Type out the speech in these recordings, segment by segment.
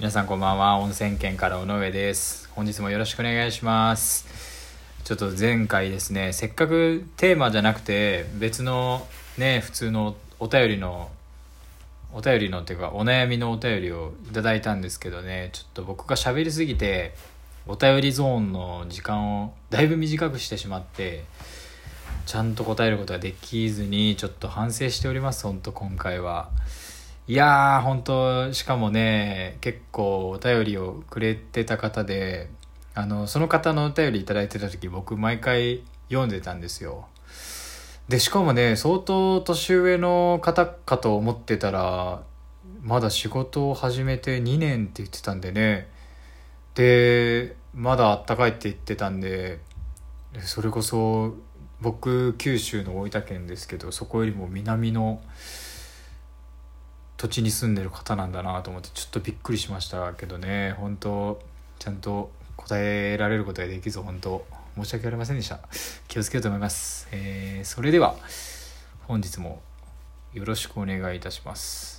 皆さんこんばんは。温泉県から尾上です。本日もよろしくお願いします。ちょっと前回ですねせっかくテーマじゃなくて別のね普通のお便りのお便りのっていうかお悩みのお便りをいただいたんですけどね。ちょっと僕が喋りすぎてお便りゾーンの時間をだいぶ短くしてしまってちゃんと答えることができずにちょっと反省しております。本当今回は。いやー本当しかもね結構お便りをくれてた方であのその方のお便り頂いてた時僕毎回読んでたんですよ。でしかもね相当年上の方かと思ってたらまだ仕事を始めて2年って言ってたんでね。でまだあったかいって言ってたんでそれこそ僕九州の大分県ですけどそこよりも南の土地に住んでる方なんだなと思ってちょっとびっくりしましたけどね。本当ちゃんと答えられることができず本当。申し訳ありませんでした。気をつけようと思います、えー、それでは本日もよろしくお願いいたします。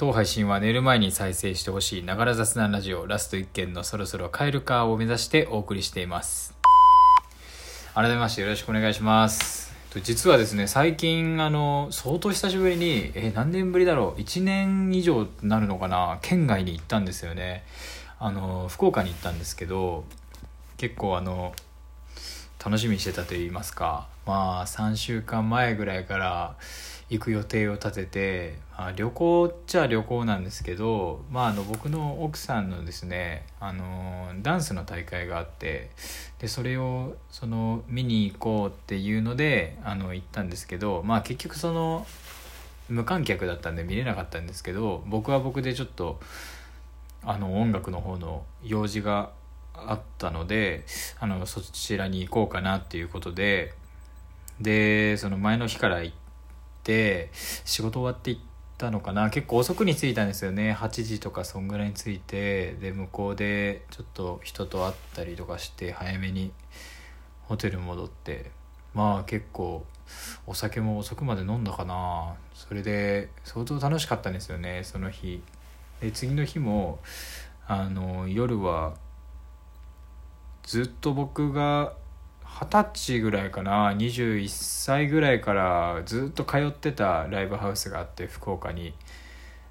当配信は寝る前に再生してほしいながら雑談ラジオラスト1件のそろそろ帰るかを目指してお送りしています。改めましてよろしくお願いします。実はですね最近あの相当久しぶりにえ何年ぶりだろう1年以上なるのかな県外に行ったんですよね。あの福岡に行ったんですけど結構あの楽しみにしてたと言いますかまあ3週間前ぐらいから行く予定を立てて、まあ、旅行っちゃ旅行なんですけど、まあ、あの僕の奥さんのですねあのダンスの大会があってでそれをその見に行こうっていうのであの行ったんですけど、まあ、結局その無観客だったんで見れなかったんですけど僕は僕でちょっとあの音楽の方の用事があったのであのそちらに行こうかなっていうことででその前の日から行って仕事終わって行ったのかな。結構遅くに着いたんですよね。8時とかそんぐらいに着いてで向こうでちょっと人と会ったりとかして早めにホテル戻って。まあ結構お酒も遅くまで飲んだかな。それで相当楽しかったんですよね。その日。で次の日もあの夜はずっと僕が二十歳ぐらいかな。21歳ぐらいからずっと通ってたライブハウスがあって福岡に。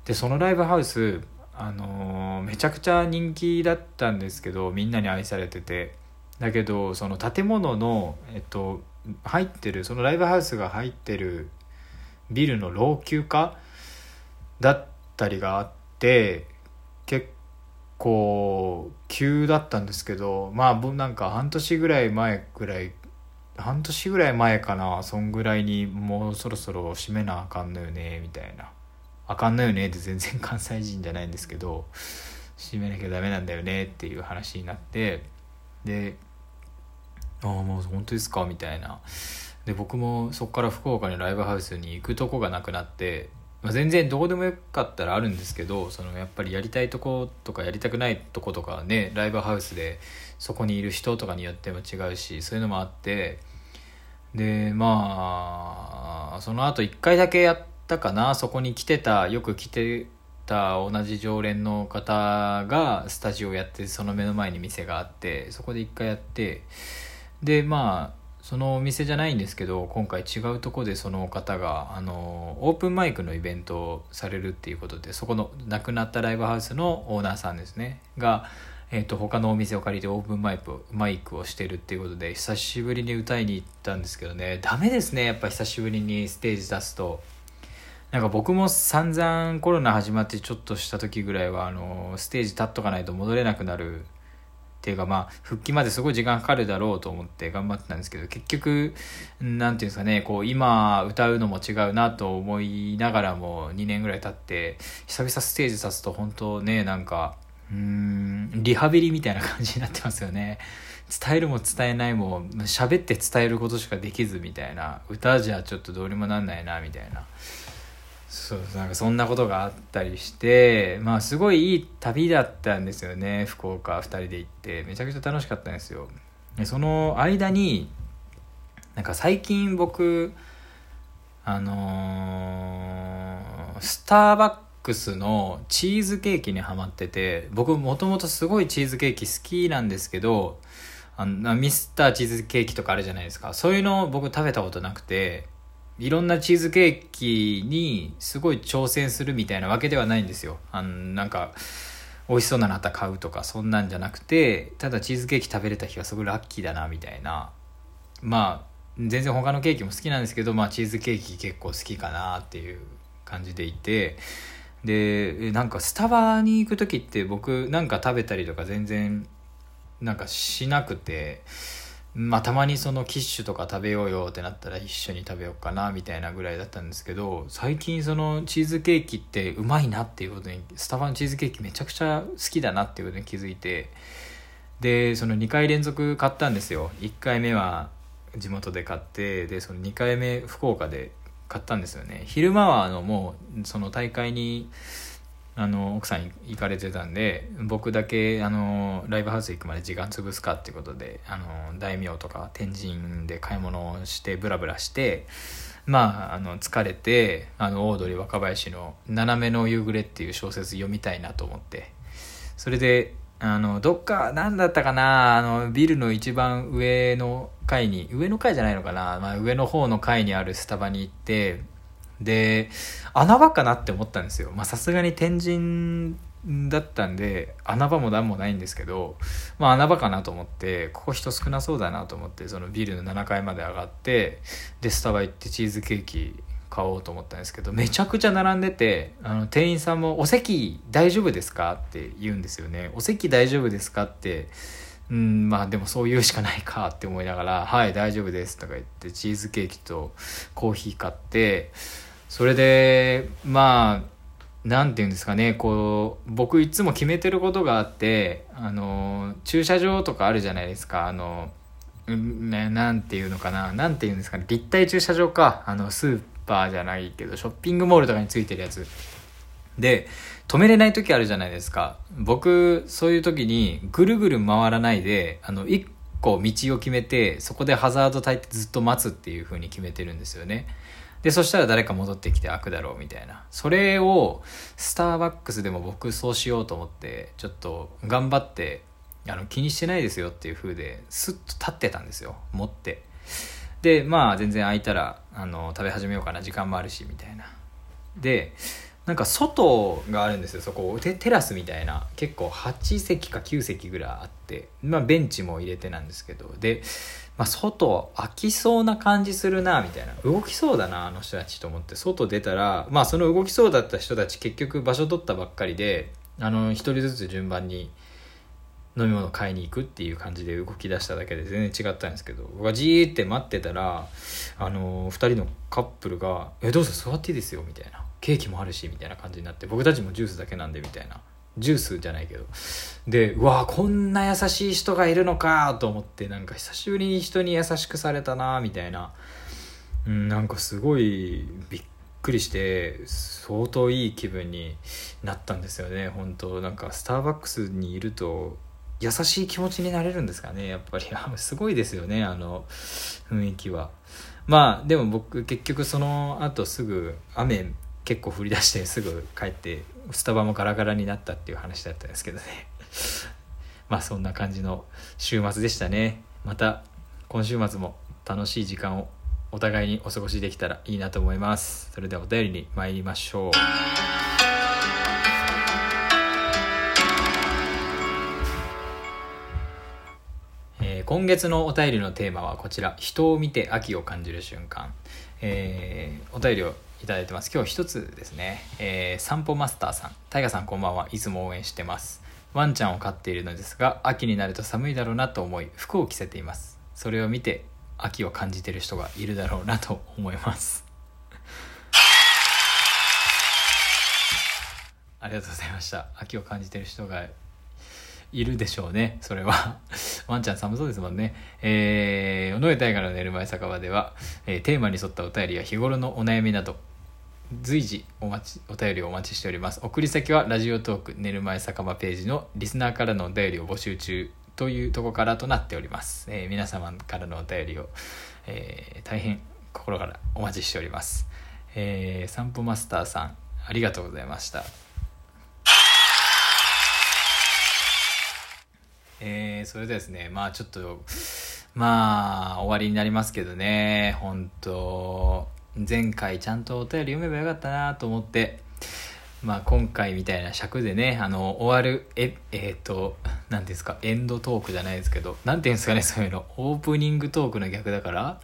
でそのライブハウスあのー、めちゃくちゃ人気だったんですけどみんなに愛されてて。だけどその建物のえっと入ってるそのライブハウスが入ってるビルの老朽化だったりがあって構急だったんですけどまあなんか半年ぐらい前ぐらい半年ぐらい前かなそんぐらいにもうそろそろ閉めなあかんのよねみたいな。あかんのよねって全然関西人じゃないんですけど閉めなきゃダメなんだよねっていう話になってでああもう本当ですかみたいな。で僕もそこから福岡にライブハウスに行くとこがなくなってまあ、全然どこでもよかったらあるんですけどそのやっぱりやりたいとことかやりたくないとことかねライブハウスでそこにいる人とかによっても違うしそういうのもあってでまあその後1回だけやったかなそこに来てたよく来てた同じ常連の方がスタジオやってその目の前に店があってそこで1回やってでまあそのお店じゃないんですけど今回違うとこでその方があのオープンマイクのイベントをされるっていうことでそこの亡くなったライブハウスのオーナーさんですね。が、えーと、他のお店を借りてオープンマイクマイクをしてるっていうことで久しぶりに歌いに行ったんですけどね。ダメですね。やっぱ久しぶりにステージ出すと。なんか僕も散々コロナ始まってちょっとした時ぐらいはあのステージ立っとかないと戻れなくなるていうかまあ復帰まですごい時間かかるだろうと思って頑張ってたんですけど結局何ていうんですかねこう今歌うのも違うなと思いながらも2年ぐらい経って久々ステージ立つと本当ねなんかうんリハビリみたいな感じになってますよね。伝えるも伝えないも喋って伝えることしかできずみたいな歌じゃちょっとどうにもなんないなみたいな。そうなんかそんなことがあったりしてまあすごいいい旅だったんですよね福岡2人で行って。めちゃくちゃ楽しかったんですよ。でその間になんか最近僕あのー、スターバックスのチーズケーキにハマってて僕もともとすごいチーズケーキ好きなんですけどあのミスターチーズケーキとかあるじゃないですか。そういうの僕食べたことなくていろんなチーズケーキにすごい挑戦するみたいなわけではないんですよ。あのなんか美味しそうなのあったら買うとかそんなんじゃなくてただチーズケーキ食べれた日はすごいラッキーだなみたいなまあ全然他のケーキも好きなんですけど、まあ、チーズケーキ結構好きかなっていう感じでいてでなんかスタバに行く時って僕なんか食べたりとか全然なんかしなくて。まあたまにそのキッシュとか食べようよってなったら一緒に食べようかなみたいなぐらいだったんですけど最近そのチーズケーキってうまいなっていうことにスタバのチーズケーキめちゃくちゃ好きだなっていうことに気づいてでその2回連続買ったんですよ。1回目は地元で買ってでその2回目福岡で買ったんですよね。昼間はあのもうその大会にあの奥さん行かれてたんで僕だけあのライブハウス行くまで時間潰すかってことであの大名とか天神で買い物をしてブラブラしてまああの疲れてあのオードリー若林の「斜めの夕暮れ」っていう小説読みたいなと思ってそれであのどっか何だったかなあのビルの一番上の階に上の階じゃないのかな、まあ、上の方の階にあるスタバに行ってで穴場かなって思ったんですよさすがに天神だったんで穴場も何もないんですけど、まあ、穴場かなと思ってここ人少なそうだなと思ってそのビルの7階まで上がってでスタバ行ってチーズケーキ買おうと思ったんですけどめちゃくちゃ並んでてあの店員さんも「お席大丈夫ですか?」って言うんですよね「お席大丈夫ですか?」ってうんまあでもそう言うしかないかって思いながら「はい大丈夫です」とか言ってチーズケーキとコーヒー買ってそれでまあ何て言うんですかね。こう僕いつも決めてることがあってあの駐車場とかあるじゃないですか。あのね、なんていうのかな。なんていうんですかね。立体駐車場か。あのスーパーじゃないけどショッピングモールとかについてるやつ。で止めれない時あるじゃないですか。僕そういう時にぐるぐる回らないであの1個道を決めてそこでハザード焚いてずっと待つっていう風に決めてるんですよね。でそしたら誰か戻ってきて開くだろうみたいな。それをスターバックスでも僕そうしようと思ってちょっと頑張ってあの気にしてないですよっていう風でスッと立ってたんですよ。持って。でまあ全然開いたらあの食べ始めようかな。時間もあるしみたいな。でなんか外があるんですよ。そこテテラスみたいな。結構8席か9席ぐらいあって。まあベンチも入れてなんですけど。でまあ、外空きそうな感じするなみたいな。動きそうだなあの人たちと思って。外出たらまあその動きそうだった人たち結局場所取ったばっかりであの一人ずつ順番に飲み物買いに行くっていう感じで動き出しただけで全然違ったんですけど。僕がじーって待ってたらあの2人のカップルが「えどうぞ座っていいですよ」みたいな「ケーキもあるし」みたいな感じになって僕たちもジュースだけなんでみたいな。ジュースじゃないけど。でうわこんな優しい人がいるのかと思ってなんか久しぶりに人に優しくされたなみたいな、うん、なんかすごいびっくりして相当いい気分になったんですよね。本当なんかスターバックスにいると優しい気持ちになれるんですかねやっぱり。すごいですよねあの雰囲気は。まあでも僕結局その後すぐ雨結構降り出してすぐ帰ってスタバもガラガラになったっていう話だったんですけどね。まあそんな感じの週末でしたね。また今週末も楽しい時間をお互いにお過ごしできたらいいなと思います。それではお便りに参りましょう。今月のお便りのテーマはこちら。人を見て秋を感じる瞬間、えー、お便りをいただいてます。今日一つですね、えー、散歩マスターさん。タイガさんこんばんは。いつも応援してます。ワンちゃんを飼っているのですが秋になると寒いだろうなと思い服を着せています。それを見て秋を感じてる人がいるだろうなと思います。ありがとうございました。秋を感じてる人がいるでしょうね、それは。ワンちゃん寒そうですもんね。えー、尾上大河の寝る前酒場では、えー、テーマに沿ったお便りや日頃のお悩みなど、随時お待ち、お便りをお待ちしております。送り先はラジオトーク寝る前酒場ページのリスナーからのお便りを募集中というとこからとなっております。えー、皆様からのお便りを、えー、大変心からお待ちしております。えー、散歩マスターさん、ありがとうございました。えー、それでですね、まあちょっと、まあ終わりになりますけどね、本当前回ちゃんとお便り読めばよかったなと思って、まあ今回みたいな尺でね、あの、終わる、え、えっ、ー、と、何ですか、エンドトークじゃないですけど、何て言うんですかね、そういうの、オープニングトークの逆だから、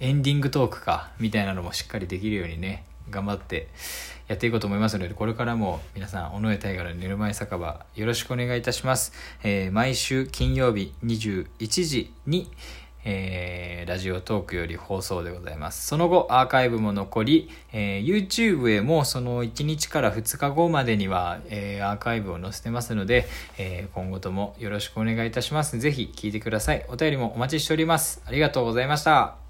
エンディングトークか、みたいなのもしっかりできるようにね、頑張ってやっていこうと思いますので、これからも皆さん、尾上大河の寝る前酒場、よろしくお願いいたします。えー、毎週金曜日21時に、えー、ラジオトークより放送でございます。その後、アーカイブも残り、えー、YouTube へもその1日から2日後までには、えー、アーカイブを載せてますので、え今後ともよろしくお願いいたします。ぜひ聞いてください。お便りもお待ちしております。ありがとうございました。